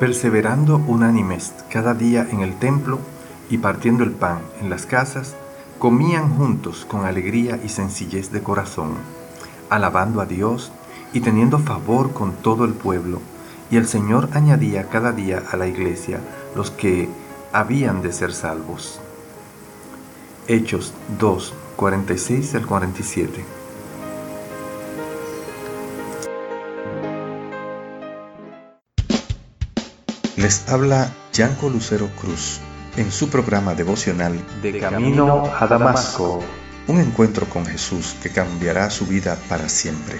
Perseverando unánimes cada día en el templo y partiendo el pan en las casas, comían juntos con alegría y sencillez de corazón, alabando a Dios y teniendo favor con todo el pueblo. Y el Señor añadía cada día a la iglesia los que habían de ser salvos. Hechos 2, 46 al 47. Les habla Yanco Lucero Cruz en su programa devocional De Camino a Damasco. Un encuentro con Jesús que cambiará su vida para siempre.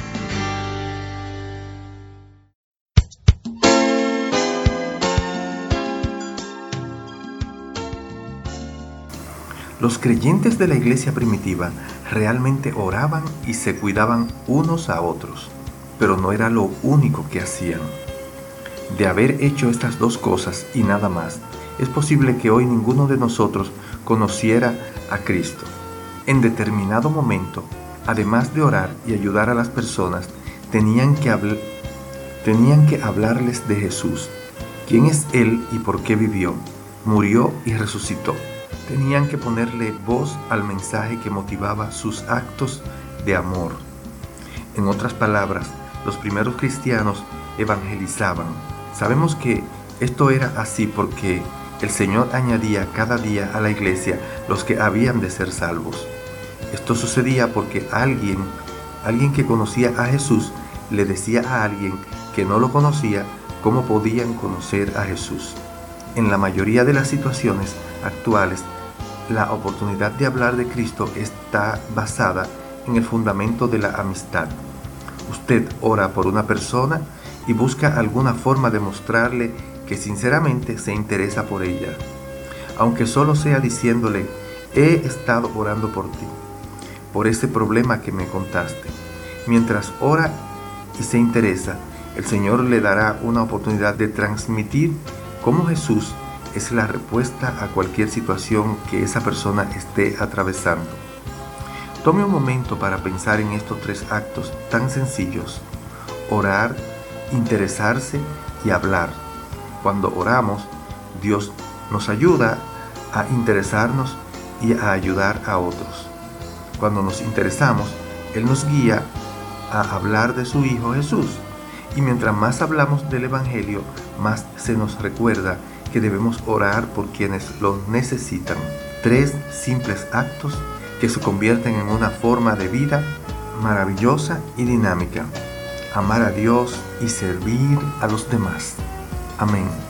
Los creyentes de la iglesia primitiva realmente oraban y se cuidaban unos a otros, pero no era lo único que hacían. De haber hecho estas dos cosas y nada más, es posible que hoy ninguno de nosotros conociera a Cristo. En determinado momento, además de orar y ayudar a las personas, tenían que, hablarles de Jesús, quién es Él y por qué vivió, murió y resucitó. Tenían que ponerle voz al mensaje que motivaba sus actos de amor. En otras palabras, los primeros cristianos evangelizaban. Sabemos que esto era así porque el Señor añadía cada día a la iglesia los que habían de ser salvos. Esto sucedía porque alguien, alguien que conocía a Jesús, le decía a alguien que no lo conocía cómo podían conocer a Jesús. En la mayoría de las situaciones actuales, la oportunidad de hablar de Cristo está basada en el fundamento de la amistad. Usted ora por una persona y busca alguna forma de mostrarle que sinceramente se interesa por ella, aunque solo sea diciéndole, he estado orando por ti, por ese problema que me contaste. Mientras ora y se interesa, el Señor le dará una oportunidad de transmitir cómo Jesús es la respuesta a cualquier situación que esa persona esté atravesando. Tome un momento para pensar en estos tres actos tan sencillos. Orar, interesarse y hablar. Cuando oramos, Dios nos ayuda a interesarnos y a ayudar a otros. Cuando nos interesamos, Él nos guía a hablar de su Hijo Jesús. Y mientras más hablamos del Evangelio, más se nos recuerda que debemos orar por quienes lo necesitan. Tres simples actos que se convierten en una forma de vida maravillosa y dinámica. Amar a Dios y servir a los demás. Amén.